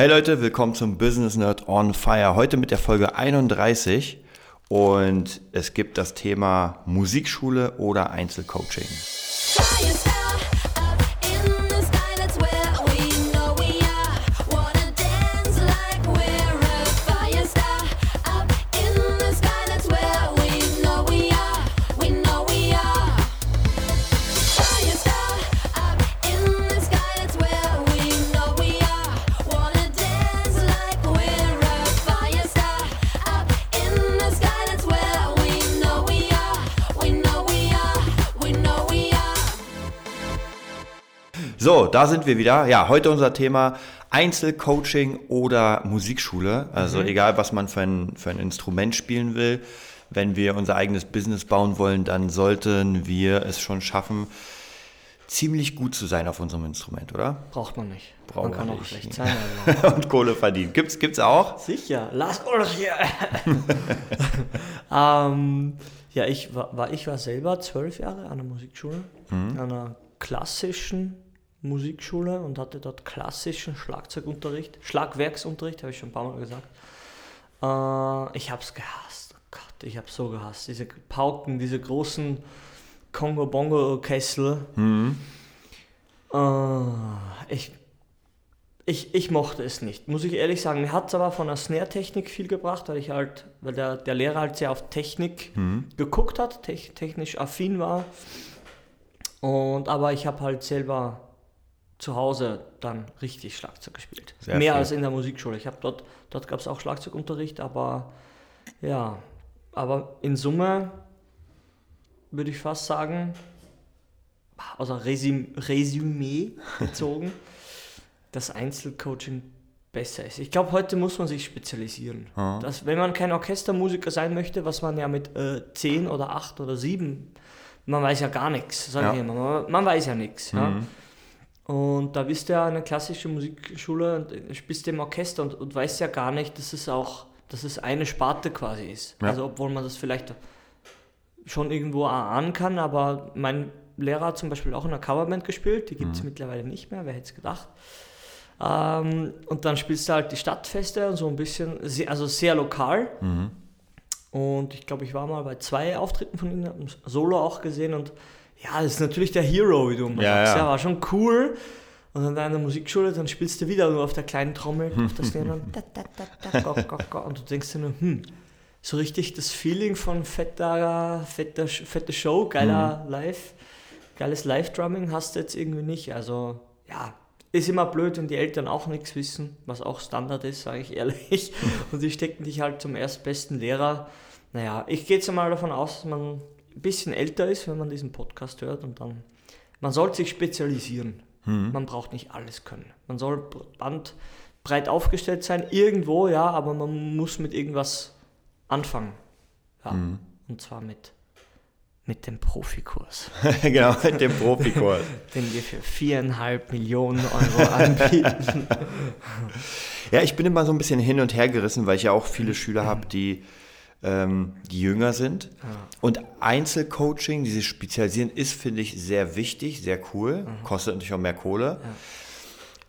Hey Leute, willkommen zum Business Nerd on Fire. Heute mit der Folge 31 und es gibt das Thema Musikschule oder Einzelcoaching. So, da sind wir wieder. Ja, heute unser Thema Einzelcoaching oder Musikschule. Also egal, was man für ein, für ein Instrument spielen will. Wenn wir unser eigenes Business bauen wollen, dann sollten wir es schon schaffen, ziemlich gut zu sein auf unserem Instrument, oder? Braucht man nicht. Braucht man kann man auch nicht. schlecht sein. Also. Und Kohle verdienen. Gibt's, gibt's auch? Sicher, lass uns hier. ähm, ja, ich war, war, ich war selber zwölf Jahre an der Musikschule, an einer klassischen Musikschule und hatte dort klassischen Schlagzeugunterricht, Schlagwerksunterricht, habe ich schon ein paar Mal gesagt. Äh, ich habe es gehasst. Oh Gott, ich habe so gehasst. Diese Pauken, diese großen Kongo-Bongo-Kessel. Äh, ich ich, ich mochte es nicht, muss ich ehrlich sagen. Mir hat es aber von der Snare-Technik viel gebracht, weil ich halt, weil der, der Lehrer halt sehr auf Technik geguckt hat, tech, technisch affin war. Und aber ich habe halt selber zu Hause dann richtig Schlagzeug gespielt. Sehr Mehr viel. als in der Musikschule. Ich habe dort, dort gab es auch Schlagzeugunterricht, aber ja, aber in Summe würde ich fast sagen, also Resüm Resümee gezogen, dass Einzelcoaching besser ist. Ich glaube, heute muss man sich spezialisieren. Dass, wenn man kein Orchestermusiker sein möchte, was man ja mit äh, 10 oder 8 oder 7, man weiß ja gar nichts, sage Ja. ich immer, man, man weiß ja nichts. Ja? Und da bist du ja eine klassische Musikschule und äh, spielst im Orchester und, und weißt ja gar nicht, dass es auch, dass es eine Sparte quasi ist. Ja. Also obwohl man das vielleicht schon irgendwo ahnen kann, aber mein Lehrer hat zum Beispiel auch in einer Coverband gespielt, die gibt es mittlerweile nicht mehr, wer hätte es gedacht. Ähm, und dann spielst du halt die Stadtfeste und so ein bisschen, also sehr lokal. Und ich glaube, ich war mal bei zwei Auftritten von ihnen, hab ein Solo auch gesehen und ja, das ist natürlich der Hero, wie du immer Ja, sagst. ja. War schon cool. Und dann in der Musikschule, dann spielst du wieder nur auf der kleinen Trommel, auf das Snare und, du denkst dir nur, hm, so richtig das Feeling von fetter, fetter, fette Show, geiler Live, geiles Live-Drumming hast du jetzt irgendwie nicht. Also, ja, ist immer blöd, wenn die Eltern auch nichts wissen, was auch Standard ist, sage ich ehrlich. Und die stecken dich halt zum erstbesten Lehrer. Naja, ich gehe jetzt mal davon aus, dass man ein bisschen älter ist, wenn man diesen Podcast hört und dann, man sollte sich spezialisieren. Man braucht nicht alles können. Man soll breit aufgestellt sein, irgendwo, ja, aber man muss mit irgendwas anfangen. Ja, und zwar mit, mit dem Profikurs, genau, mit dem Profikurs. den wir für viereinhalb Millionen Euro anbieten. Ja, ich bin immer so ein bisschen hin und her gerissen, weil ich ja auch viele Schüler habe, die, ähm, die jünger sind. Und Einzelcoaching, dieses Spezialisieren ist, finde ich, sehr wichtig, sehr cool. Kostet natürlich auch mehr Kohle.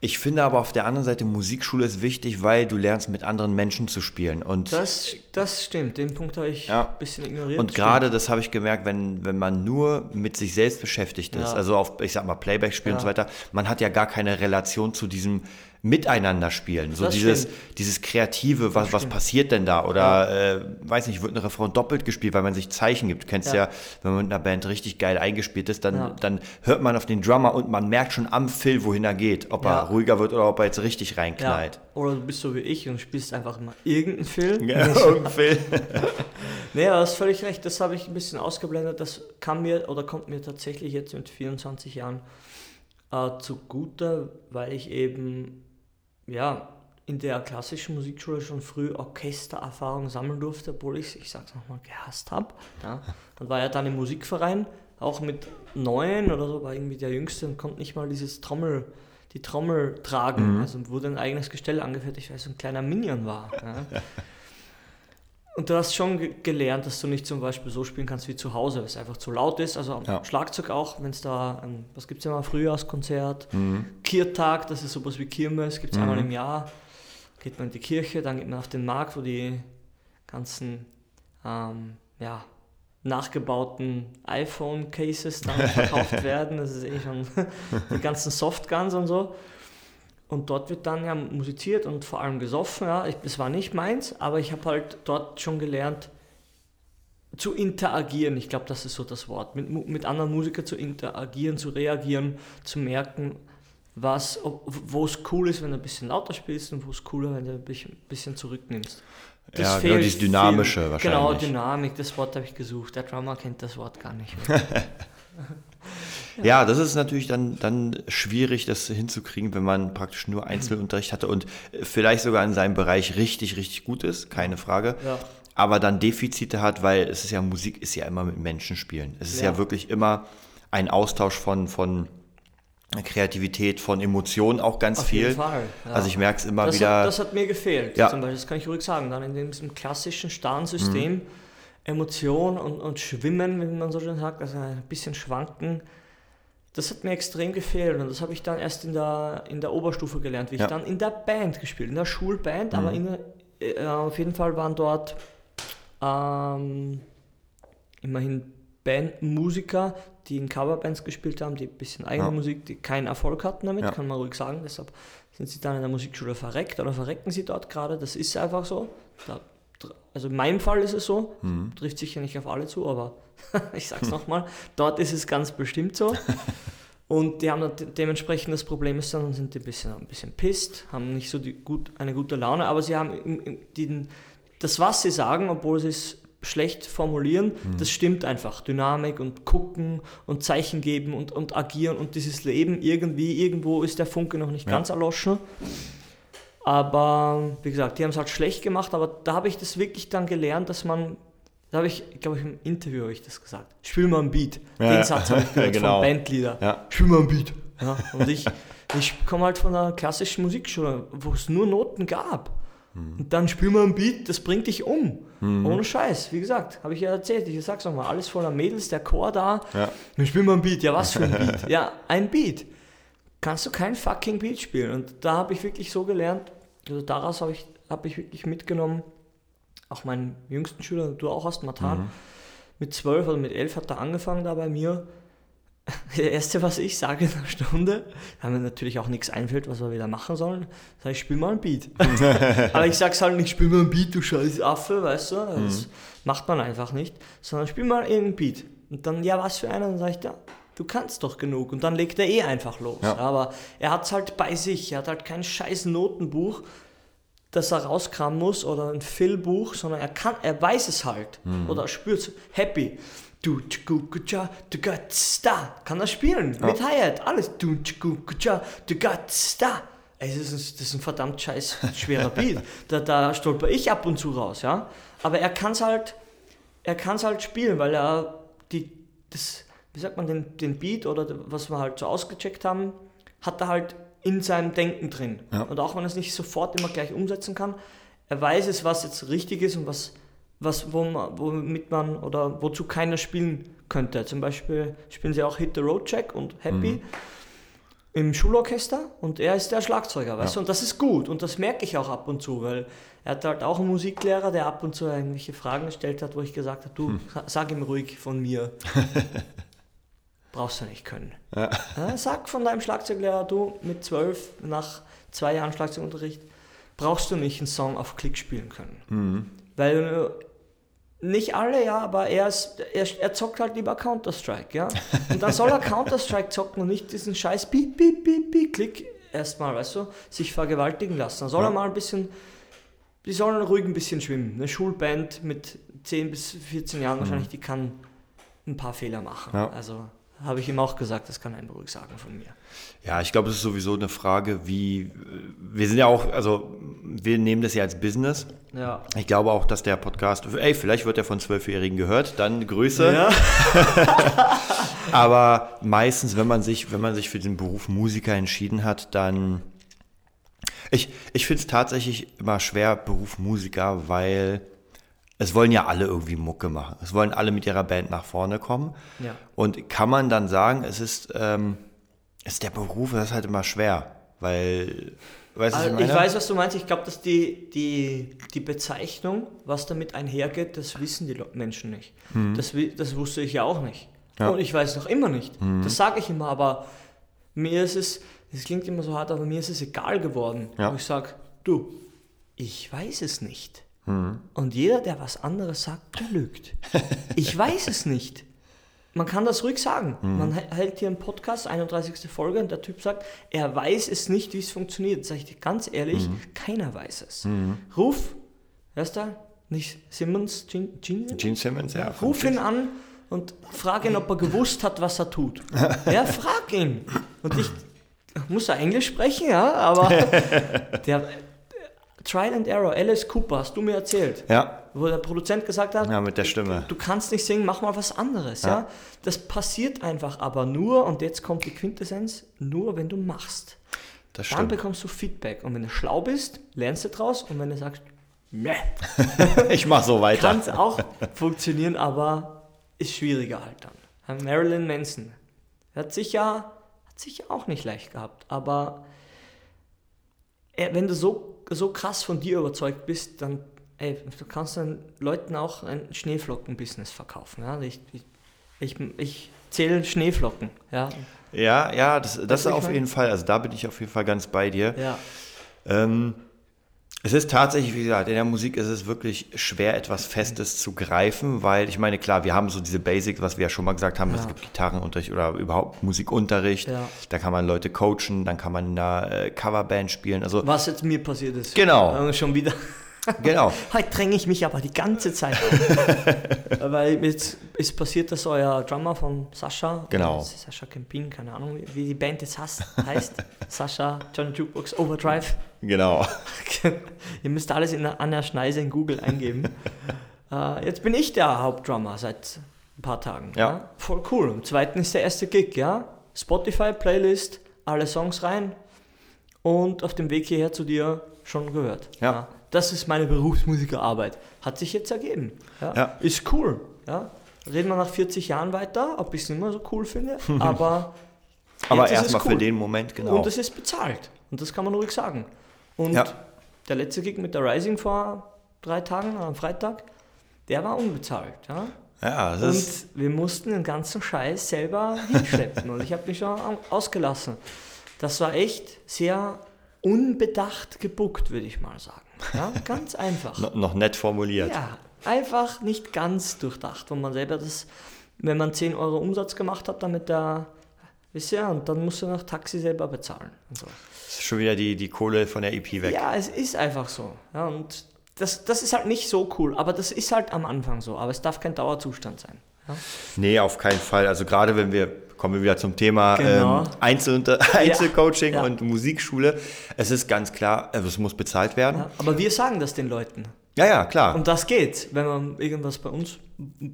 Ich finde aber auf der anderen Seite, Musikschule ist wichtig, weil du lernst, mit anderen Menschen zu spielen. Und Das, das stimmt, den Punkt habe ich Ja. ein bisschen ignoriert. Und gerade das habe ich gemerkt, wenn, wenn man nur mit sich selbst beschäftigt ist, Ja. also auf, ich sag mal, Playback spielen und so Ja. weiter, man hat ja gar keine Relation zu diesem Miteinander spielen. So Das dieses, stimmt. dieses Kreative, was, was passiert denn da? Oder, äh, weiß nicht, wird ein Refrain doppelt gespielt, weil man sich Zeichen gibt. Du kennst ja, Ja. wenn man mit einer Band richtig geil eingespielt ist, dann, Ja. dann hört man auf den Drummer und man merkt schon am Phil, wohin er geht. Ob Ja. er ruhiger wird oder ob er jetzt richtig ja. reinknallt. Oder du bist so wie ich und spielst einfach mal irgendeinen Film. Ja, irgendein Phil. Nee, du hast völlig recht, das habe ich ein bisschen ausgeblendet. Das kam mir oder kommt mir tatsächlich jetzt mit 24 Jahren äh, zugute, weil ich eben ja in der klassischen Musikschule schon früh Orchestererfahrung sammeln durfte, obwohl ich ich sag's nochmal, gehasst habe. Ja. Und war ja dann im Musikverein, auch mit neun oder so, war irgendwie der Jüngste und konnte nicht mal dieses Trommel, die Trommel tragen. Also wurde ein eigenes Gestell angefertigt, weil es so ein kleiner Minion war. Ja. Und du hast schon ge gelernt, dass du nicht zum Beispiel so spielen kannst wie zu Hause, weil es einfach zu laut ist. Also am Ja. Schlagzeug auch, wenn es da, ein, was gibt es immer, Frühjahrskonzert, Mhm. Kirtag, das ist sowas wie Kirmes, gibt es einmal im Jahr. geht man in die Kirche, dann geht man auf den Markt, wo die ganzen ähm, ja, nachgebauten iPhone-Cases dann verkauft werden. Das ist eh schon die ganzen Softguns und so. Und dort wird dann ja musiziert und vor allem gesoffen. Ja. Ich, das war nicht meins, aber ich habe halt dort schon gelernt, zu interagieren. Ich glaube, das ist so das Wort. Mit, mit anderen Musikern zu interagieren, zu reagieren, zu merken, was, wo es cool ist, wenn du ein bisschen lauter spielst und wo es cooler, wenn du ein bisschen, bisschen zurücknimmst. Ja, genau, dieses Dynamische viel. wahrscheinlich. Genau, Dynamik, das Wort habe ich gesucht. Der Drummer kennt das Wort gar nicht. Ja, das ist natürlich dann, dann schwierig, das hinzukriegen, wenn man praktisch nur Einzelunterricht hatte und vielleicht sogar in seinem Bereich richtig, richtig gut ist, keine Frage. Ja. Aber dann Defizite hat, weil es ist ja, Musik ist ja immer mit Menschen spielen. Es ist ja, Ja. wirklich immer ein Austausch von, von Kreativität, von Emotionen auch ganz Auf viel. jeden Fall. Ja. Also ich merke es immer das wieder. Hat, das hat mir gefehlt. Ja. Zum Beispiel, das kann ich ruhig sagen. Dann in diesem klassischen starren System, Emotion und, und Schwimmen, wie man so schön sagt, also ein bisschen schwanken. Das hat mir extrem gefehlt und das habe ich dann erst in der, in der Oberstufe gelernt, wie ich Ja. dann in der Band gespielt, in der Schulband, aber in der, äh, auf jeden Fall waren dort ähm, immerhin Bandmusiker, die in Coverbands gespielt haben, die ein bisschen eigene Ja. Musik, die keinen Erfolg hatten damit, Ja. kann man ruhig sagen. Deshalb sind sie dann in der Musikschule verreckt oder verrecken sie dort gerade. Das ist einfach so. Da, also in meinem Fall ist es so. Mhm. Trifft sicher nicht auf alle zu, aber ich sag's nochmal, dort ist es ganz bestimmt so. Und die haben dementsprechend das Problem ist dann, sind die ein bisschen, ein bisschen pisst, haben nicht so die gut, eine gute Laune, aber sie haben im, im, den, das, was sie sagen, obwohl sie es schlecht formulieren, das stimmt einfach. Dynamik und gucken und Zeichen geben und, und agieren und dieses Leben irgendwie, irgendwo ist der Funke noch nicht Ja. ganz erloschen. Aber wie gesagt, die haben es halt schlecht gemacht, aber da habe ich das wirklich dann gelernt, dass man, da habe ich, glaube ich, im Interview habe ich das gesagt, spiel mal ein Beat. Ja, Den Satz habe ich gehört genau. von Bandleader. Ja. Spiel mal ein Beat. Ja, und ich, ich komme halt von einer klassischen Musikschule, wo es nur Noten gab. Mhm. Und dann spiel mal ein Beat, das bringt dich um. Ohne Scheiß. Wie gesagt, habe ich ja erzählt. Ich sag's nochmal, alles voller Mädels, der Chor da. Ja. Dann spiel mal ein Beat. Ja, was für ein Beat? ja, ein Beat. Kannst du kein fucking Beat spielen. Und da habe ich wirklich so gelernt, also daraus habe ich, hab ich wirklich mitgenommen, auch meinen jüngsten Schüler, du auch hast, Matan, mit zwölf oder mit elf hat er angefangen da bei mir. Das Erste, was ich sage in einer Stunde, da mir natürlich auch nichts einfällt, was wir wieder machen sollen, sage ich, spiel mal ein Beat. Aber ich sag's halt nicht, spiel mal ein Beat, du scheiß Affe, weißt du? Das macht man einfach nicht. Sondern spiel mal irgendein Beat. Und dann, ja, was für einer? Dann sage ich, ja, du kannst doch genug. Und dann legt er eh einfach los. Ja. Aber er hat's halt bei sich. Er hat halt kein scheiß Notenbuch, das er rauskramen muss oder ein Phil-Buch, sondern er kann, er weiß es halt. Oder spürt Happy. Du du da. Kann er spielen. Mit Hi-Hat, alles. Du du da. Das ist, das ist ein verdammt scheiß schwerer Beat. Da, da stolper ich ab und zu raus, ja. Aber er kann es halt, er kann's halt spielen, weil er die, das, wie sagt man, den, den Beat oder was wir halt so ausgecheckt haben, hat er halt in seinem Denken drin. Ja. Und auch wenn er es nicht sofort immer gleich umsetzen kann, er weiß es, was jetzt richtig ist und was, was wo man, womit man oder wozu keiner spielen könnte. Zum Beispiel spielen sie auch Hit the Road Check und Happy im Schulorchester und er ist der Schlagzeuger, weißt du? Und das ist gut und das merke ich auch ab und zu, weil er hat halt auch einen Musiklehrer, der ab und zu irgendwelche Fragen gestellt hat, wo ich gesagt habe, du, sa- sag ihm ruhig von mir. Brauchst du nicht können. Ja, sag von deinem Schlagzeuglehrer, du mit zwölf, nach zwei Jahren Schlagzeugunterricht, brauchst du nicht einen Song auf Klick spielen können. Weil äh, nicht alle, ja, aber er, ist, er, er zockt halt lieber Counter-Strike, ja. Und dann soll er Counter-Strike zocken und nicht diesen scheiß Piep, Piep, Piep, Piep, Klick erstmal, weißt du, sich vergewaltigen lassen. Dann soll Ja. er mal ein bisschen, die sollen ruhig ein bisschen schwimmen. Eine Schulband mit 10 bis 14 Jahren wahrscheinlich, die kann ein paar Fehler machen. Ja. Also habe ich ihm auch gesagt, das kann er ruhig sagen von mir. Ja, ich glaube, es ist sowieso eine Frage, wie. Wir sind ja auch, also wir nehmen das ja als Business. Ja. Ich glaube auch, dass der Podcast, ey, vielleicht wird er von Zwölfjährigen gehört, dann Grüße. Ja. Aber meistens, wenn man sich, wenn man sich für den Beruf Musiker entschieden hat, dann. Ich, ich finde es tatsächlich immer schwer, Beruf Musiker, weil es wollen ja alle irgendwie Mucke machen. Es wollen alle mit ihrer Band nach vorne kommen. Ja. Und kann man dann sagen, es ist, ähm, es ist der Beruf, das ist halt immer schwer, weil Weißt du, was ich Also ich weiß, was du meinst. Ich glaube, dass die, die, die Bezeichnung, was damit einhergeht, das wissen die Menschen nicht. Das, wi- das wusste ich ja auch nicht. Ja. Und ich weiß noch immer nicht. Das sage ich immer, aber mir ist es, es klingt immer so hart, aber mir ist es egal geworden. Ja. Wo ich sage, du, ich weiß es nicht. Und jeder, der was anderes sagt, der lügt. Ich weiß es nicht. Man kann das ruhig sagen. Man hä- hält hier einen Podcast, 31. Folge, und der Typ sagt, er weiß es nicht, wie es funktioniert. Sag ich dir ganz ehrlich, keiner weiß es. Ruf, wer ist da? Nicht Simmons, Gene, Gene? Gene Simmons, ja. Ruf ihn an und frag ihn, ob er gewusst hat, was er tut. Ja, frag ihn. Und ich muss er Englisch sprechen, ja, aber der Trial and Error, Alice Cooper, hast du mir erzählt, Ja, wo der Produzent gesagt hat, ja, mit der Stimme. du kannst nicht singen, mach mal was anderes, ja. Ja. Das passiert einfach aber nur, und jetzt kommt die Quintessenz, nur wenn du machst. Das Dann stimmt. bekommst du Feedback. Und wenn du schlau bist, lernst du draus. Und wenn du sagst, meh, Ich mach so weiter. kann es auch funktionieren, aber ist schwieriger halt dann. Marilyn Manson hat sicher, hat sicher auch nicht leicht gehabt, aber er, wenn du so, so krass von dir überzeugt bist, dann ey, du kannst dann Leuten auch ein Schneeflocken-Business verkaufen. Ja? Ich, ich, ich, ich zähle Schneeflocken. Ja, Ja, ja, das, das ich auf jeden Fall, also da bin ich auf jeden Fall ganz bei dir. ja. Ähm, es ist tatsächlich, wie gesagt, in der Musik ist es wirklich schwer, etwas Festes zu greifen, weil ich meine, klar, wir haben so diese Basics, was wir ja schon mal gesagt haben, es Ja. gibt Gitarrenunterricht oder überhaupt Musikunterricht, Ja. da kann man Leute coachen, dann kann man in einer äh, Coverband spielen, also Was jetzt mir passiert ist. Genau. Äh, Schon wieder. genau, Heute dränge ich mich aber die ganze Zeit auf. Weil jetzt ist passiert, dass euer Drummer von Sascha, Genau. Sascha Kempin, keine Ahnung, wie- die Band jetzt heißt, heißt Sascha Johnny Jukebox Overdrive. genau. Ihr müsst alles in, an der Schneise in Google eingeben. äh, jetzt bin ich der Hauptdrummer seit ein paar Tagen. Ja. Voll cool. Am zweiten ist der erste Gig, ja. Spotify, Playlist, alle Songs rein und auf dem Weg hierher zu dir schon gehört. Ja. Das ist meine Berufsmusikerarbeit. Hat sich jetzt ergeben. Ja. Ja. Ist cool. Ja. Reden wir nach 40 Jahren weiter, ob ich es nicht mehr so cool finde, aber Aber erstmal cool. für den Moment, genau. Und es ist bezahlt. Und das kann man ruhig sagen. Und Ja. Der letzte Gig mit der Rising vor drei Tagen, am Freitag, der war unbezahlt. Ja? ja, das Und ist, wir mussten den ganzen Scheiß selber hinschleppen. und ich habe mich schon au- ausgelassen. Das war echt sehr unbedacht gebuckt, würde ich mal sagen. Ja? Ganz einfach. no- noch nett formuliert. Ja, einfach nicht ganz durchdacht, wo man selber das, wenn man 10 Euro Umsatz gemacht hat, damit der, wisst ihr, und dann musst du noch Taxi selber bezahlen. So. Das ist schon wieder die, die Kohle von der EP weg. Ja, es ist einfach so. Ja, und das, das ist halt nicht so cool, aber das ist halt am Anfang so. Aber es darf kein Dauerzustand sein. Ja? Nee, auf keinen Fall. Also gerade wenn wir, kommen wir wieder zum Thema Genau. ähm, Einzel Einzelcoaching Ja. und Musikschule. Es ist ganz klar, also es muss bezahlt werden. Ja, aber wir sagen das den Leuten. Ja, ja, klar. Und das geht, wenn man irgendwas bei uns,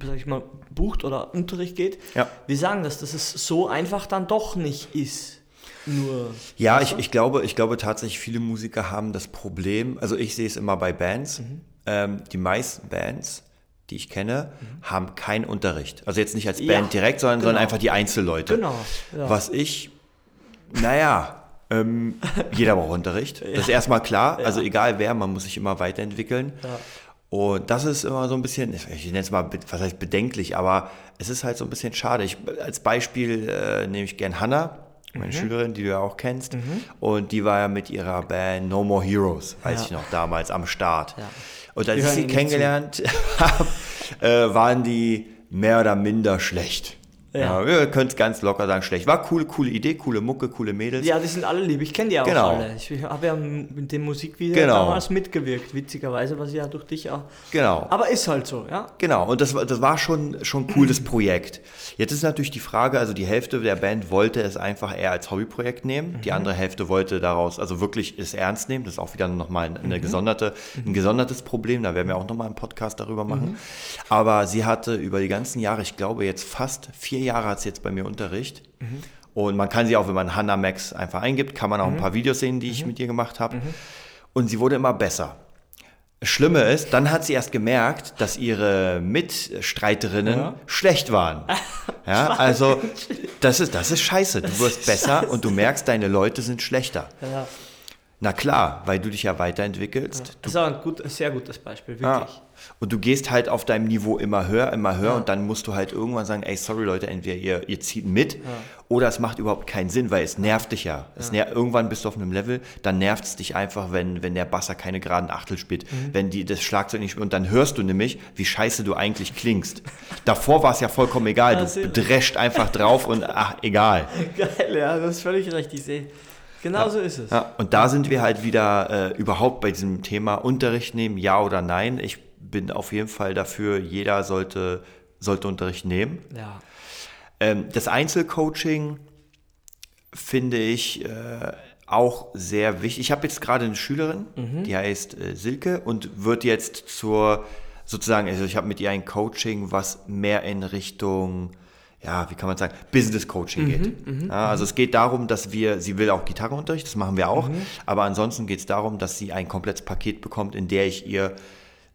sag ich mal, bucht oder Unterricht geht. Ja. Wir sagen das, dass es so einfach dann doch nicht ist. Nur. Ja, ich, ich, glaube, ich glaube tatsächlich, viele Musiker haben das Problem, also ich sehe es immer bei Bands, Mhm. ähm, die meisten Bands, die ich kenne, haben keinen Unterricht. Also jetzt nicht als Ja, Band direkt, sondern, sondern genau. einfach die Einzelleute. Genau. Ja. Was ich, naja, ähm, jeder braucht Unterricht. Das ist erstmal klar. Also egal wer, man muss sich immer weiterentwickeln. Und das ist immer so ein bisschen, ich nenne es mal, was heißt bedenklich, aber es ist halt so ein bisschen schade. Ich, als Beispiel äh, nehme ich gern Hannah, Mhm. meine Schülerin, die du ja auch kennst. Und die war ja mit ihrer Band No More Heroes, weiß Ja. ich noch, damals am Start. Ja. Und als ich sie kennengelernt habe, äh, waren die mehr oder minder schlecht. Ja. Ja, wir können es ganz locker sagen, schlecht. War coole, coole Idee, coole Mucke, coole Mädels. Ja, die sind alle lieb. Ich kenne die auch Genau. alle. Ich habe ja mit dem Musikvideo Genau. damals mitgewirkt, witzigerweise, was ja durch dich auch. Genau. Aber ist halt so, ja. Genau, und das, war- das war schon, schon cool, das Projekt. Jetzt ist natürlich die Frage, also die Hälfte der Band wollte es einfach eher als Hobbyprojekt nehmen, die andere Hälfte wollte daraus also wirklich es ernst nehmen. Das ist auch wieder nochmal eine gesonderte, ein gesondertes Problem, da werden wir auch nochmal einen Podcast darüber machen. Aber sie hatte über die ganzen Jahre, ich glaube jetzt fast vier Jahre hat sie jetzt bei mir Unterricht. Und man kann sie auch, wenn man Hannah Max einfach eingibt, kann man auch ein paar Videos sehen, die ich mit ihr gemacht habe. Und sie wurde immer besser. Das Schlimme ist, dann hat sie erst gemerkt, dass ihre Mitstreiterinnen Ja. schlecht waren. Ja, also das ist, das ist scheiße. Du wirst besser und du merkst, deine Leute sind schlechter. ja. Na klar, weil du dich ja weiterentwickelst. Das ist aber ein, gut, sehr gutes Beispiel, Ja. wirklich. Und du gehst halt auf deinem Niveau immer höher, immer höher und dann musst du halt irgendwann sagen, ey, sorry Leute, entweder ihr, ihr zieht mit oder es macht überhaupt keinen Sinn, weil es nervt dich ja. Es ner irgendwann bist du auf einem Level, dann nervt es dich einfach, wenn, wenn der Basser keine geraden Achtel spielt, Mhm. wenn die das Schlagzeug nicht spielt und dann hörst du nämlich, wie scheiße du eigentlich klingst. Davor war es ja vollkommen egal, Ja, du drescht einfach drauf und ach, egal. Geil, ja, das ist völlig recht, ich sehe. Genau so ist es. Ja, und da sind wir halt wieder äh, überhaupt bei diesem Thema Unterricht nehmen, ja oder nein. Ich bin auf jeden Fall dafür, jeder sollte, sollte Unterricht nehmen. Ja. Ähm, das Einzelcoaching finde ich äh, auch sehr wichtig. Ich habe jetzt gerade eine Schülerin, die heißt äh, Silke und wird jetzt zur, sozusagen, also ich habe mit ihr ein Coaching, was mehr in Richtung, ja, wie kann man sagen, Business Coaching geht. ja, also es geht darum, dass wir, sie will auch Gitarrenunterricht, das machen wir auch, aber ansonsten geht es darum, dass sie ein komplettes Paket bekommt, in der ich ihr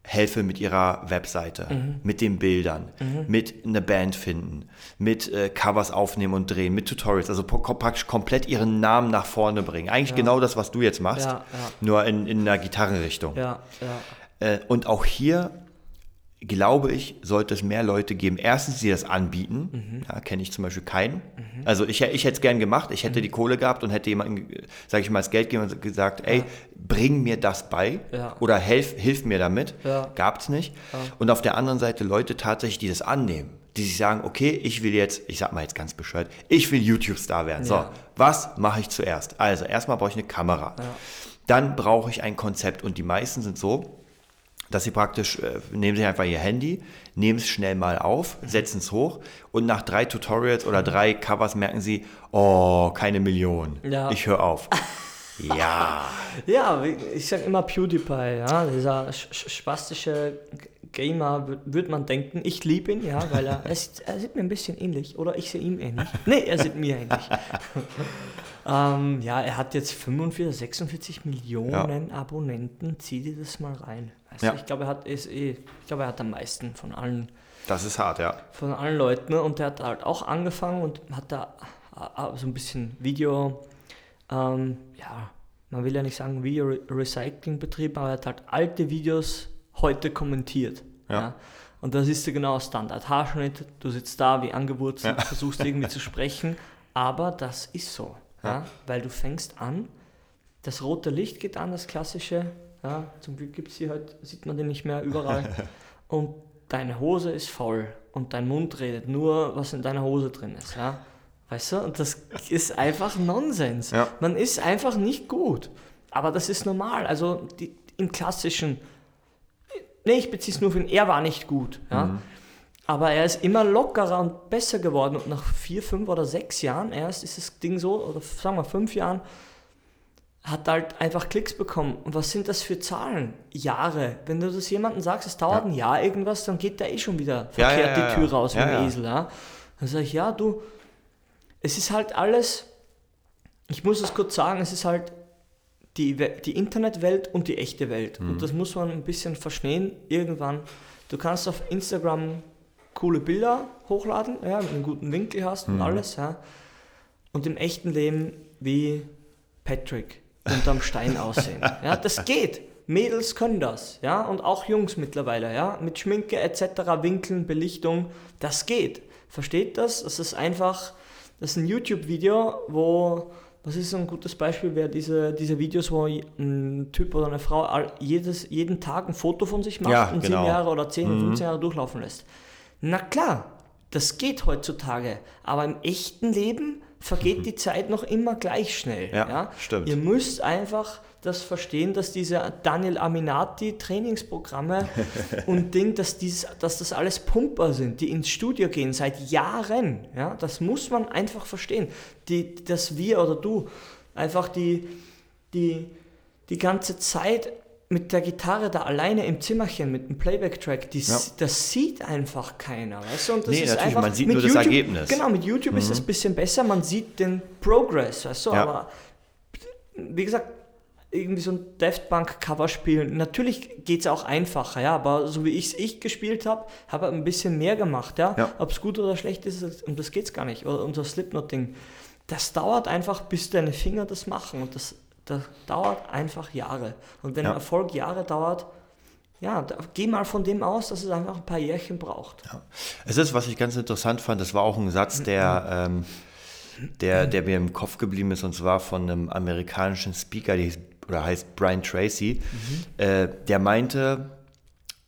helfe mit ihrer Webseite, mit den Bildern, mit einer Band finden, mit äh, Covers aufnehmen und drehen, mit Tutorials, also praktisch komplett ihren Namen nach vorne bringen. Eigentlich genau das, was du jetzt machst, Ja, ja. nur in, in einer Gitarrenrichtung. Ja, ja. Äh, und auch hier glaube ich, sollte es mehr Leute geben. Erstens, die das anbieten. Ja, kenne ich zum Beispiel keinen. Also ich, ich hätte es gern gemacht. Ich hätte die Kohle gehabt und hätte jemandem, sage ich mal, das Geld gegeben und gesagt, ey, bring mir das bei Ja. oder helf, hilf mir damit. Ja. Gab es nicht. Und auf der anderen Seite Leute tatsächlich, die das annehmen. Die sich sagen, okay, ich will jetzt, ich sag mal jetzt ganz bescheuert, ich will YouTube-Star werden. So, Ja. was mache ich zuerst? Also, erstmal brauche ich eine Kamera. Dann brauche ich ein Konzept. Und die meisten sind so, dass sie praktisch, äh, nehmen sich einfach ihr Handy, nehmen es schnell mal auf, setzen es hoch und nach drei Tutorials oder drei Covers merken sie, oh, keine Million. Ja. Ich höre auf. ja. Ja, ich sag immer PewDiePie, ja, dieser sch- sch- spastische Gamer, würde man denken. Ich liebe ihn, ja, weil er, er, sieht, er sieht mir ein bisschen ähnlich. Oder ich sehe ihm ähnlich. Nee, er sieht mir ähnlich. ähm, ja, er hat jetzt 45, 46 Millionen Abonnenten. Zieh dir das mal rein. Weißt Ja. ich glaube, er hat ist eh, ich glaube, er hat am meisten von allen Das ist hart, ja. von allen Leuten. ne? Und der hat halt auch angefangen und hat da so ein bisschen Video, ähm, ja, man will ja nicht sagen Video-Recycling betrieben, aber er hat halt alte Videos heute kommentiert. Ja. Und das ist ja genau Standard. Haarschnitt, du sitzt da wie angewurzelt, versuchst irgendwie zu sprechen, aber das ist so. Ja. Weil du fängst an, das rote Licht geht an, das klassische. Ja, zum Glück gibt es hier heute, sieht man den nicht mehr überall. und deine Hose ist voll und dein Mund redet nur, was in deiner Hose drin ist. Ja? Weißt du? Und das ist einfach Nonsens. Ja. Man ist einfach nicht gut. Aber das ist normal. Also die, im klassischen, nee, ich beziehe es nur auf ihn, er war nicht gut. Ja? Aber er ist immer lockerer und besser geworden. Und nach vier, fünf oder sechs Jahren erst ist das Ding so, oder sagen wir fünf Jahren, hat halt einfach Klicks bekommen. Und was sind das für Zahlen? Jahre. Wenn du das jemandem sagst, es dauert Ja. ein Jahr irgendwas, dann geht der eh schon wieder verkehrt ja, ja, die Tür raus ein ja. Esel. Ja? Dann sage ich, ja, du, es ist halt alles, ich muss es kurz sagen, es ist halt die, die Internetwelt und die echte Welt. Mhm. Und das muss man ein bisschen verstehen irgendwann. Du kannst auf Instagram coole Bilder hochladen, ja, mit einem guten Winkel hast Mhm. und alles, ja. Und im echten Leben wie Patrick unterm Stein aussehen. Ja, das geht. Mädels können das, ja, und auch Jungs mittlerweile, ja, mit Schminke etc., Winkeln, Belichtung, das geht. Versteht das? Das ist einfach, das ist ein YouTube-Video, wo, was ist so ein gutes Beispiel, wäre diese, diese Videos, wo ein Typ oder eine Frau jedes, jeden Tag ein Foto von sich macht Ja, und genau. sieben Jahre oder 10, 15 Jahre durchlaufen lässt. Na klar, das geht heutzutage, aber im echten Leben vergeht die Zeit noch immer gleich schnell. Ja, stimmt. Ihr müsst einfach das verstehen, dass diese Daniel Aminati Trainingsprogramme und Ding, dass, dieses, dass das alles Pumper sind, die ins Studio gehen seit Jahren. Ja, das muss man einfach verstehen. Die, dass wir oder du einfach die, die, die ganze Zeit mit der Gitarre da alleine im Zimmerchen mit dem Playback-Track, Ja. das sieht einfach keiner. Weißt du? Und das Nee, ist natürlich, einfach, man sieht nur das YouTube, Ergebnis. Genau, mit YouTube ist es ein bisschen besser, man sieht den Progress, weißt du, Ja. aber wie gesagt, irgendwie so ein Daft Punk Cover spielen. Natürlich geht es auch einfacher, ja, aber so wie ich es ich gespielt habe, habe ich ein bisschen mehr gemacht, ja. Ja. Ob es gut oder schlecht ist, das- um das geht es gar nicht. Oder unser Slipknot-Ding. Das dauert einfach, bis deine Finger das machen und das Das dauert einfach Jahre. Und wenn Ja. Erfolg Jahre dauert, ja, da, geh mal von dem aus, dass es einfach ein paar Jährchen braucht. Es ist, was ich ganz interessant fand, das war auch ein Satz, der, ähm, der, der mir im Kopf geblieben ist, und zwar von einem amerikanischen Speaker, der hieß, oder heißt Brian Tracy. Äh, der meinte,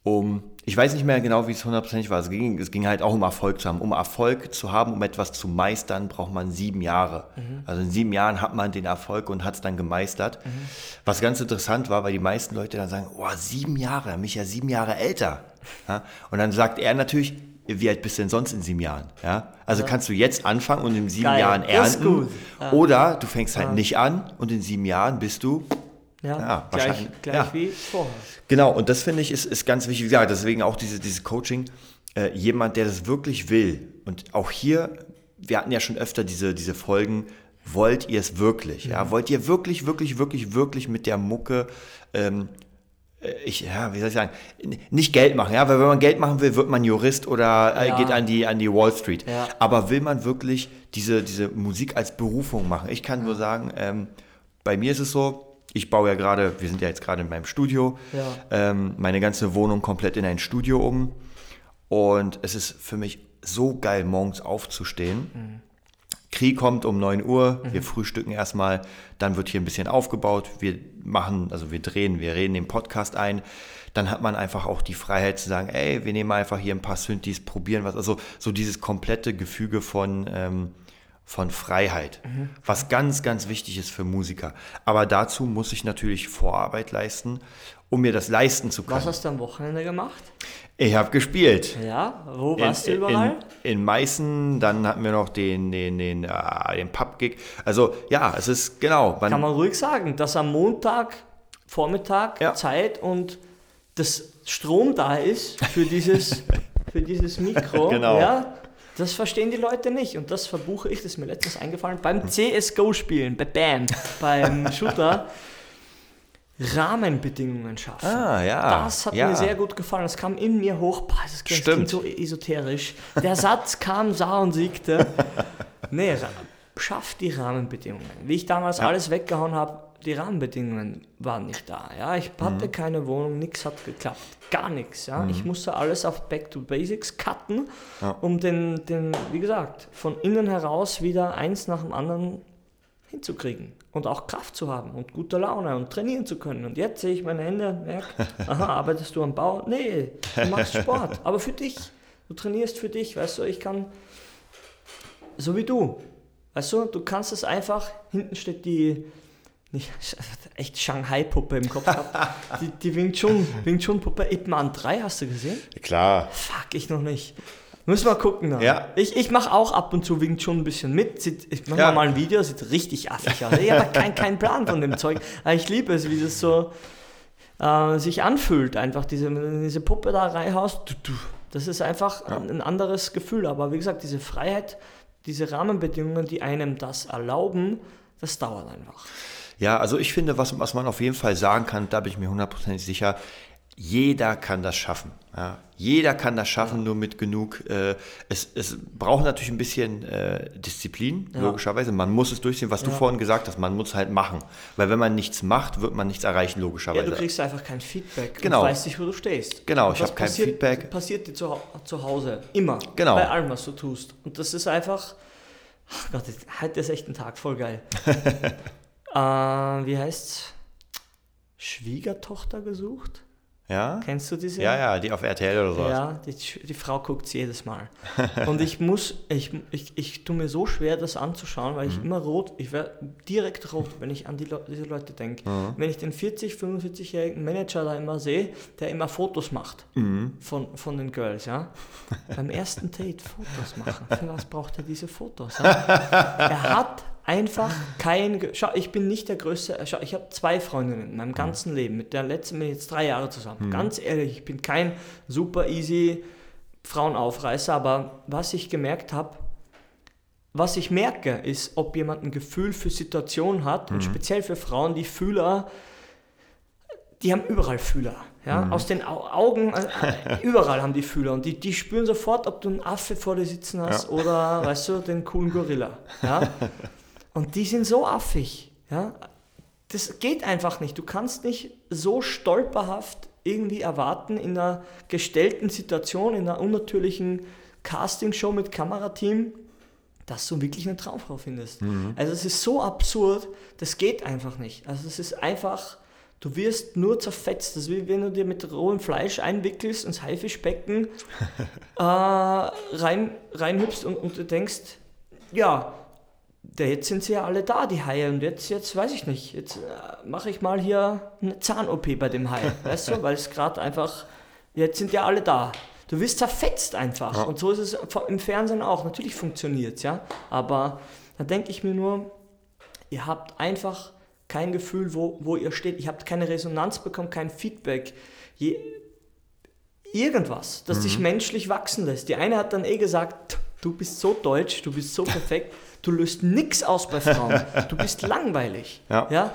um, ich weiß nicht mehr genau, wie es hundertprozentig war, es ging, es ging halt auch um Erfolg zu haben. Um Erfolg zu haben, um etwas zu meistern, braucht man sieben Jahre. Also in sieben Jahren hat man den Erfolg und hat es dann gemeistert. Was ganz interessant war, weil die meisten Leute dann sagen, oh, sieben Jahre, dann bin ich ja sieben Jahre älter. Ja? Und dann sagt er natürlich, wie alt bist du denn sonst in sieben Jahren? Ja? Also kannst du jetzt anfangen und in sieben Geil, Jahren ernten. gut. Ja. Oder du fängst halt nicht an und in sieben Jahren bist du Ja, Ja, gleich, wahrscheinlich. gleich Ja. wie vorher. Genau, und das finde ich ist, ist ganz wichtig. Ja, deswegen auch diese, dieses Coaching. Äh, jemand, der das wirklich will. Und auch hier, wir hatten ja schon öfter diese, diese Folgen, wollt ihr es wirklich? Ja, wollt ihr wirklich, wirklich, wirklich, wirklich mit der Mucke, ähm, äh, ich, ja, wie soll ich sagen, nicht Geld machen, ja, weil wenn man Geld machen will, wird man Jurist oder äh, Ja. geht an die, an die Wall Street. Ja. Aber will man wirklich diese, diese Musik als Berufung machen? Ich kann nur sagen, ähm, bei mir ist es so, ich baue ja gerade, wir sind ja jetzt gerade in meinem Studio, Ja. ähm, meine ganze Wohnung komplett in ein Studio um. Und es ist für mich so geil, morgens aufzustehen. Krieg kommt um 9 Uhr, wir frühstücken erstmal, dann wird hier ein bisschen aufgebaut, wir machen, also wir drehen, wir reden den Podcast ein, dann hat man einfach auch die Freiheit zu sagen, ey, wir nehmen einfach hier ein paar Synthes, probieren was, also so dieses komplette Gefüge von, ähm, von Freiheit, was ganz, ganz wichtig ist für Musiker. Aber dazu muss ich natürlich Vorarbeit leisten, um mir das leisten zu können. Was hast du am Wochenende gemacht? Ich habe gespielt. Ja, wo warst du überall? In, in Meißen, dann hatten wir noch den, den, den, äh, den Pub-Gig. Also ja, es ist genau. Man, Kann man ruhig sagen, dass am Montag, Vormittag, Ja. Zeit und das Strom da ist für dieses, für dieses Mikro. Genau. Ja, das verstehen die Leute nicht. Und das verbuche ich, das ist mir letztens eingefallen, beim CSGO-Spielen, bei BAM, beim Shooter. Rahmenbedingungen schaffen. Ah, ja. Das hat ja. mir sehr gut gefallen. Das kam in mir hoch. Boah, das klingt Stimmt. so esoterisch. Der Satz kam, sah und siegte. Nee, schafft die Rahmenbedingungen. Wie ich damals alles weggehauen habe, die Rahmenbedingungen waren nicht da. Ja, ich Mhm. hatte keine Wohnung, nichts hat geklappt. Gar nichts. Ja. Ich musste alles auf Back to Basics cutten, um den, den, wie gesagt, von innen heraus wieder eins nach dem anderen hinzukriegen und auch Kraft zu haben und gute Laune und trainieren zu können. Und jetzt sehe ich meine Hände und merke, aha, arbeitest du am Bau? Nee, du machst Sport, aber für dich. Du trainierst für dich, weißt du, ich kann, so wie du, weißt du, du kannst es einfach, hinten steht die, nicht, echt Shanghai-Puppe im Kopf gehabt, die, die Wing Chun, Wing Chun-Puppe, Ip Man 3 hast du gesehen? Klar. Fuck, ich noch nicht. Müssen wir gucken dann. Ja. Ich, ich mache auch ab und zu Wing Chun ein bisschen mit. Sieht, ich mache Ja. mal ein Video, sieht richtig affig aus. Ich habe keinen kein Plan von dem Zeug. Aber ich liebe es, wie das so äh, sich anfühlt. Einfach diese, wenn du diese Puppe da reinhaust. Das ist einfach ein, ein anderes Gefühl. Aber wie gesagt, diese Freiheit, diese Rahmenbedingungen, die einem das erlauben, das dauert einfach. Ja, also ich finde, was, was man auf jeden Fall sagen kann, da bin ich mir hundertprozentig sicher, jeder kann das schaffen. Ja. Jeder kann das schaffen, nur mit genug. Äh, es, es braucht natürlich ein bisschen äh, Disziplin, Ja. logischerweise. Man muss es durchziehen, was du Ja. vorhin gesagt hast, man muss halt machen. Weil wenn man nichts macht, wird man nichts erreichen, Ja, logischerweise. du kriegst einfach kein Feedback Genau. und weißt nicht, wo du stehst. Genau, Und ich das hab kein Feedback. passiert dir zu, zu Hause. Immer. Genau. Bei allem, was du tust. Und das ist einfach. Ach Gott, heute ist echt ein Tag, voll geil. äh, wie heißt's? Schwiegertochter gesucht? ja? Kennst du diese? ja, ja, die auf RTL oder sowas. Ja, die, die Frau guckt jedes Mal. Und ich muss, ich, ich, ich tue mir so schwer, das anzuschauen, weil ich Mhm. immer rot, ich werde direkt rot, wenn ich an die Le diese Leute denke. Mhm. Wenn ich den 40, 45-jährigen Manager da immer sehe, der immer Fotos macht Mhm. von, von den Girls, ja. Beim ersten Date Fotos machen. Für was braucht er diese Fotos? Ja? Er hat einfach kein. Schau, ich bin nicht der größte. Schau, ich habe zwei Freundinnen in meinem ganzen Leben. Mit der letzten bin ich jetzt drei Jahre zusammen. Ganz ehrlich, ich bin kein super easy Frauenaufreißer, aber was ich gemerkt habe, was ich merke, ist, ob jemand ein Gefühl für Situationen hat und speziell für Frauen, die Fühler, die haben überall Fühler. Ja? Aus den Au Augen, äh, überall haben die Fühler und die, die spüren sofort, ob du einen Affe vor dir sitzen hast oder, weißt du, den coolen Gorilla. Ja? Und die sind so affig. Ja? das geht einfach nicht. Du kannst nicht so stolperhaft irgendwie erwarten in einer gestellten Situation, in einer unnatürlichen Castingshow mit Kamerateam, dass du wirklich eine Traumfrau findest. Also es ist so absurd, das geht einfach nicht. Also es ist einfach, du wirst nur zerfetzt. Das ist wie wenn du dir mit rohem Fleisch einwickelst ins Haifischbecken äh, rein, reinhüpfst und, und du denkst, ja, jetzt sind sie ja alle da, die Haie, und jetzt, jetzt weiß ich nicht, jetzt äh, mache ich mal hier eine Zahn-OP bei dem Hai, weißt du, weil es gerade einfach, jetzt sind ja alle da. Du wirst zerfetzt einfach. Und so ist es im Fernsehen auch. Natürlich funktioniert es, ja. Aber da denke ich mir nur, ihr habt einfach kein Gefühl, wo, wo ihr steht. Ihr habt keine Resonanz bekommen, kein Feedback. Je, irgendwas, das dich menschlich wachsen lässt. Die eine hat dann eh gesagt, du bist so deutsch, du bist so perfekt, du löst nichts aus bei Frauen, du bist langweilig. Ja.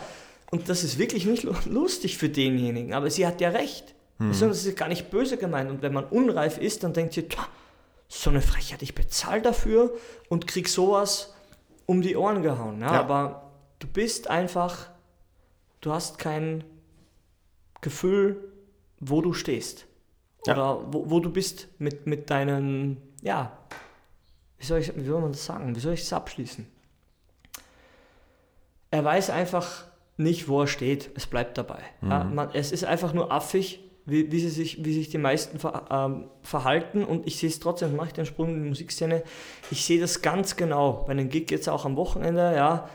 Und das ist wirklich nicht lu- lustig für denjenigen, aber sie hat ja recht. Also Das ist gar nicht böse gemeint. Und wenn man unreif ist, dann denkt sie, "Tja, so eine Frechheit, ich bezahle dafür und krieg sowas um die Ohren gehauen. Ja, Ja. Aber du bist einfach, du hast kein Gefühl, wo du stehst. Ja. Oder wo, wo du bist mit, mit deinen, ja, wie soll, ich, wie soll man das sagen? Wie soll ich das abschließen? Er weiß einfach nicht, wo er steht. Es bleibt dabei. Ja, man, es ist einfach nur affig, wie, wie, sie sich, wie sich die meisten ver, ähm, verhalten. Und ich sehe es trotzdem, mache ich den Sprung in die Musikszene. Ich sehe das ganz genau. Bei einem Gig jetzt auch am Wochenende, ja.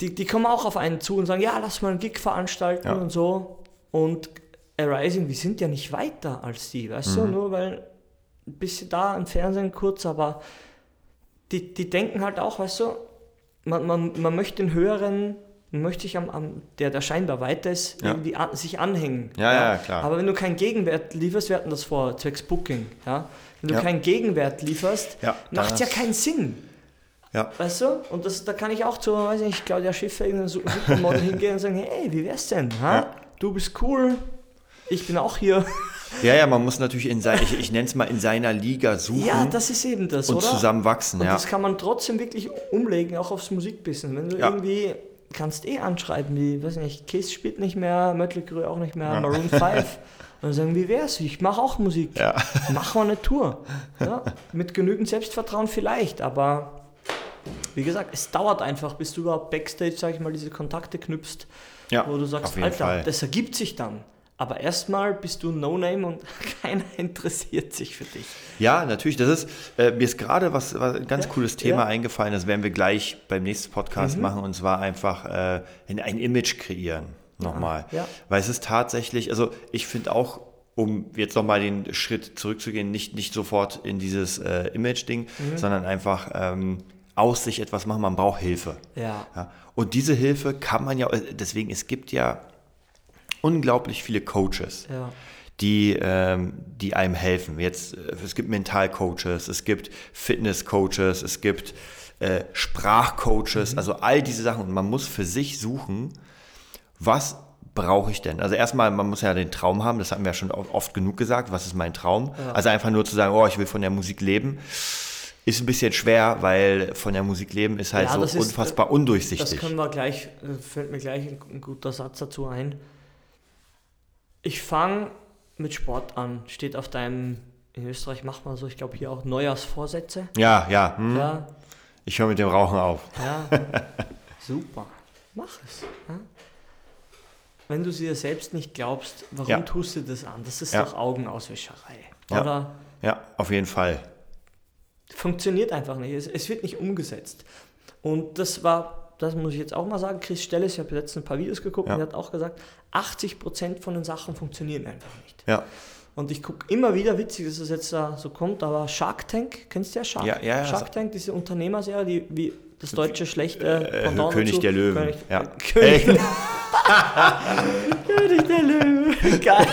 Die, die kommen auch auf einen zu und sagen, ja, lass mal einen Gig veranstalten Ja. und so. Und Arising, wir sind ja nicht weiter als die, weißt du? Nur weil ein bisschen da im Fernsehen kurz, aber die, die denken halt auch, weißt du, man, man, man möchte den höheren, man möchte sich am, am der, der scheinbar weiter ist, Ja. irgendwie an, sich anhängen. Ja, ja, klar. Aber wenn du keinen Gegenwert lieferst, wir hatten das vor, zwecks Booking, ja. Wenn du Ja. keinen Gegenwert lieferst, Ja, macht ja keinen Sinn. Ja. Weißt du? Und das, da kann ich auch zu, weiß nicht, Claudia Schiffer, irgendein Su- Supermodel hingehen und sagen, hey, wie wär's denn? Ha? Ja. Du bist cool, ich bin auch hier. Ja, ja, man muss natürlich in sein, ich, ich nenne es mal in seiner Liga suchen Ja, das ist eben das, und oder? zusammen wachsen. Und Ja. das kann man trotzdem wirklich umlegen, auch aufs Musikbusiness. Wenn du Ja. irgendwie kannst eh anschreiben, wie, weiß nicht, Kiss spielt nicht mehr, Mötley Crüe auch nicht mehr, Ja. Maroon 5. Und dann sagen, wie wär's? Ich mache auch Musik. Ja. Mach mal eine Tour. Ja, mit genügend Selbstvertrauen vielleicht, aber wie gesagt, es dauert einfach, bis du überhaupt Backstage, sag ich mal, diese Kontakte knüpfst, Ja, wo du sagst, Alter, Fall. das ergibt sich dann. Aber erstmal bist du ein No-Name und keiner interessiert sich für dich. Ja, natürlich. Das ist, äh, mir ist gerade was, was ein ganz Ja, cooles Thema ja. eingefallen. Das werden wir gleich beim nächsten Podcast Mhm. machen. Und zwar einfach äh, ein, ein Image kreieren. Nochmal. Ja. Weil es ist tatsächlich, also ich finde auch, um jetzt nochmal den Schritt zurückzugehen, nicht, nicht sofort in dieses äh, Image-Ding, Mhm. sondern einfach ähm, aus sich etwas machen. Man braucht Hilfe. Ja. Ja, und diese Hilfe kann man ja, deswegen, es gibt ja unglaublich viele Coaches, Ja. die, ähm, die einem helfen. Jetzt, äh, es gibt Mentalcoaches, es gibt Fitnesscoaches, es gibt äh, Sprachcoaches, also all diese Sachen. Und man muss für sich suchen, was brauche ich denn? Also erstmal, man muss ja den Traum haben, das hatten wir ja schon oft genug gesagt, was ist mein Traum? Also einfach nur zu sagen, oh, ich will von der Musik leben, ist ein bisschen schwer, weil von der Musik leben ist halt Ja, das so ist, unfassbar Das undurchsichtig. können wir gleich, äh, fällt mir gleich ein guter Satz dazu ein. Ich fange mit Sport an. Steht auf deinem, in Österreich macht man so, ich glaube hier auch Neujahrsvorsätze. Ja, ja, hm. Ja, ich höre mit dem Rauchen auf. ja. Super. Mach es. Ja? Wenn du sie dir selbst nicht glaubst, warum Ja. tust du das an? Das ist doch Augenauswischerei. Ja. Oder Ja, auf jeden Fall. funktioniert einfach nicht. Es, es wird nicht umgesetzt. Und das war, das muss ich jetzt auch mal sagen, Chris Stelles, ich habe letztens ein paar Videos geguckt Ja. und er hat auch gesagt, 80% von den Sachen funktionieren einfach nicht. Ja, Und ich gucke immer wieder, witzig, dass es jetzt da so kommt, aber Shark Tank, kennst du ja Shark? Ja, ja, ja, Shark Tank, diese Unternehmerserie, die wie das deutsche schlechte äh, Pendant König dazu. der Löwen. König, Ja. äh, König, König der Löwen. Geil.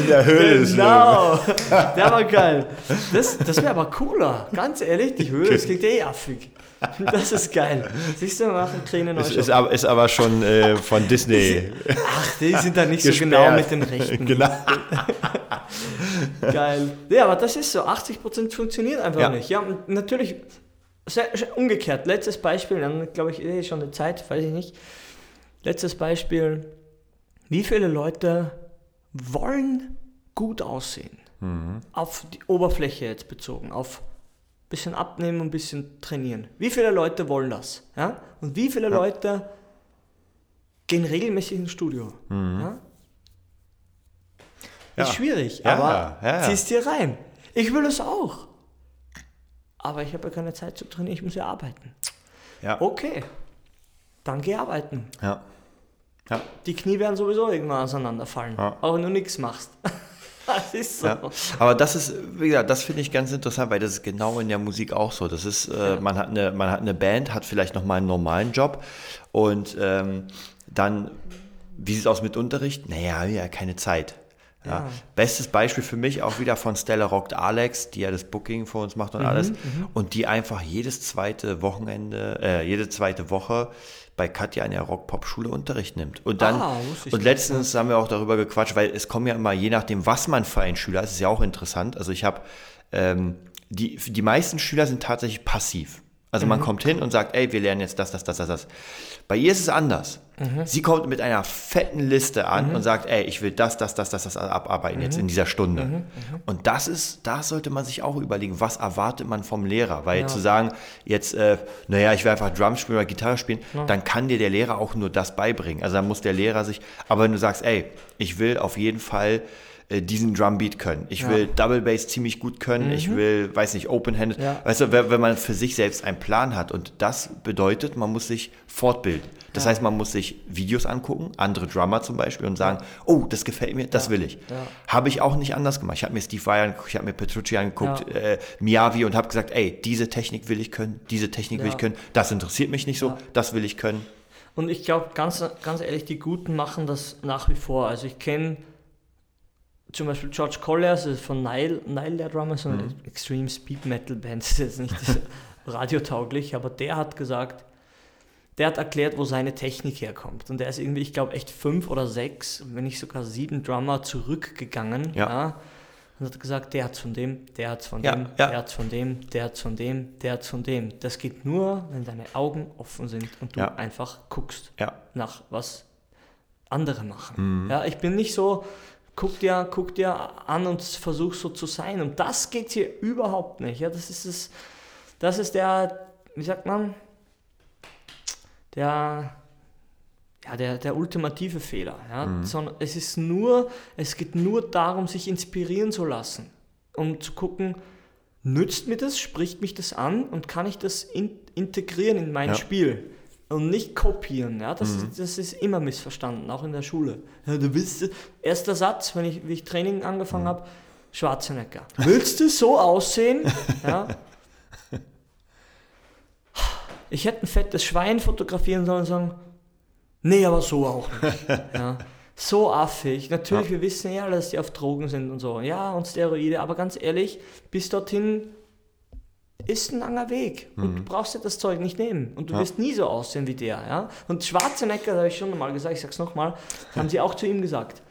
in der Höhle Genau, der war geil. Das, das wäre aber cooler, ganz ehrlich, die Höhe, das klingt eh affig. Das ist geil. Siehst du, wir machen kleine Ist, neue ist, aber, ist aber schon äh, von Disney. Ach, die sind da nicht so gesperrt. genau mit den Rechten. genau. Geil. Ja, aber das ist so, 80% funktioniert einfach Ja. nicht. Ja, natürlich, umgekehrt, letztes Beispiel, dann glaube ich, eh schon eine Zeit, weiß ich nicht. Letztes Beispiel. Wie viele Leute wollen gut aussehen? Auf die Oberfläche jetzt bezogen, auf bisschen abnehmen und ein bisschen trainieren. Wie viele Leute wollen das? Ja? Und wie viele Leute gehen regelmäßig ins Studio? Ja? Ja. Ist schwierig, Ja, aber ja, ja. ziehst dir rein. Ich will es auch. Aber ich habe ja keine Zeit zu trainieren, ich muss ja arbeiten. Ja. Okay, dann geh arbeiten. Ja. Ja. Die Knie werden sowieso irgendwann auseinanderfallen, Ja. auch wenn du nichts machst. das ist so. Ja. Aber das ist, wie gesagt, das finde ich ganz interessant, weil das ist genau in der Musik auch so. Das ist, äh, man, hat eine, man hat eine Band, hat vielleicht noch mal einen normalen Job und ähm, dann, wie sieht es aus mit Unterricht? Naja, ja, keine Zeit. Ja. Ja. Bestes Beispiel für mich auch wieder von Stella Rockt Alex, die ja das Booking für uns macht und alles. Und die einfach jedes zweite Wochenende, äh, jede zweite Woche bei Katja in der Rock-Pop-Schule Unterricht nimmt. Und dann, Ah, und letztens haben wir auch darüber gequatscht, weil es kommen ja immer, je nachdem, was man für ein Schüler ist, ist ja auch interessant. Also ich habe, ähm, die, die meisten Schüler sind tatsächlich passiv. Also Mhm. man kommt hin und sagt, ey, wir lernen jetzt das, das, das, das, das. Bei ihr ist es anders. Mhm. Sie kommt mit einer fetten Liste an und sagt, ey, ich will das, das, das, das, das abarbeiten jetzt Mhm. in dieser Stunde. Und das ist, da sollte man sich auch überlegen, was erwartet man vom Lehrer? Weil zu sagen, jetzt, äh, naja, ich will einfach Drums spielen oder Gitarre spielen, dann kann dir der Lehrer auch nur das beibringen. Also dann muss der Lehrer sich, aber wenn du sagst, ey, ich will auf jeden Fall diesen Drumbeat können. Ich will Double Bass ziemlich gut können. Ich will, weiß nicht, Open-Handed. Mhm. Ja. Weißt du, wenn, wenn man für sich selbst einen Plan hat und das bedeutet, man muss sich fortbilden. Das heißt, man muss sich Videos angucken, andere Drummer zum Beispiel und sagen, oh, das gefällt mir, das will ich. Habe ich auch nicht anders gemacht. Ich habe mir Steve Vai angeguckt, ich habe mir Petrucci angeguckt, Ja. äh, Miyavi und habe gesagt, ey, diese Technik will ich können, diese Technik will Ja. ich können, das interessiert mich nicht so, Ja. das will ich können. Und ich glaube, ganz, ganz ehrlich, die Guten machen das nach wie vor. Also ich kenne zum Beispiel George Colliers ist von Nile, Nile der Drummer, so eine Extreme Speed Metal Band, das ist jetzt nicht radiotauglich, aber der hat gesagt, der hat erklärt, wo seine Technik herkommt. Und der ist irgendwie, ich glaube, echt fünf oder sechs, wenn nicht sogar sieben Drummer zurückgegangen. Ja. Und hat gesagt, der hat's von dem, der hat's von Ja, dem, ja. der hat's von dem, der hat's von dem, der hat's von dem. Das geht nur, wenn deine Augen offen sind und du Ja. einfach guckst Ja. nach was andere machen. Ja, ich bin nicht so, guck dir, guck dir an und versuch so zu sein. Und das geht hier überhaupt nicht. Ja, das ist es, das ist der, wie sagt man, der, ja, der, der ultimative Fehler. Ja? Sondern es ist nur, es geht nur darum, sich inspirieren zu lassen, um zu gucken, nützt mir das, spricht mich das an und kann ich das in, integrieren in mein Ja. Spiel und nicht kopieren. Ja? Das, ist, das ist immer missverstanden, auch in der Schule. Ja, du willst, erster Satz, wenn ich, wie ich Training angefangen habe, Schwarzenegger. Willst du so aussehen? Ja? Ich hätte ein fettes Schwein fotografieren sollen und sagen, nee, aber so auch nicht. Ja. So affig. Natürlich, wir wissen ja dass die auf Drogen sind und so. Ja, und Steroide, aber ganz ehrlich, bis dorthin ist ein langer Weg. Und du brauchst dir das Zeug nicht nehmen. Und du wirst nie so aussehen wie der. Ja? Und Schwarzenegger, das habe ich schon mal gesagt, ich sag's nochmal, haben sie auch zu ihm gesagt,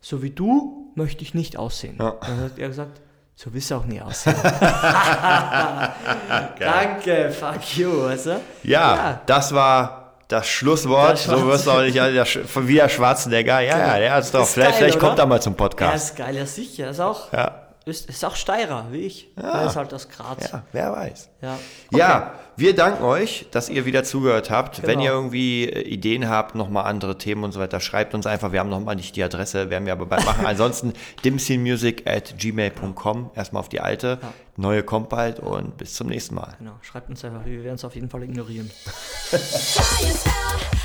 so wie du möchte ich nicht aussehen. Ja. Dann hat er gesagt, so willst du auch nie aussehen. Danke, fuck you, weißt du? Ja, das war das Schlusswort. Das so wirst du auch nicht ja, der wieder Schwarzenegger. Ja, ja, der ist doch. Vielleicht geil, vielleicht kommt er mal zum Ja, Podcast. ist geil, ja sicher. Ist auch, Ja, ist, ist auch Steirer, wie ich. Er ist halt aus Graz. ja, wer weiß. Ja, Ja, wir danken euch, dass ihr wieder zugehört habt. Wenn Genau. ihr irgendwie äh, Ideen habt, nochmal andere Themen und so weiter, schreibt uns einfach. Wir haben nochmal nicht die Adresse, werden wir aber bald machen. Ansonsten dimsynmusic at gmail.com. Erstmal auf die alte. Neue kommt bald und bis zum nächsten Mal. Genau, schreibt uns einfach, wir werden es auf jeden Fall ignorieren.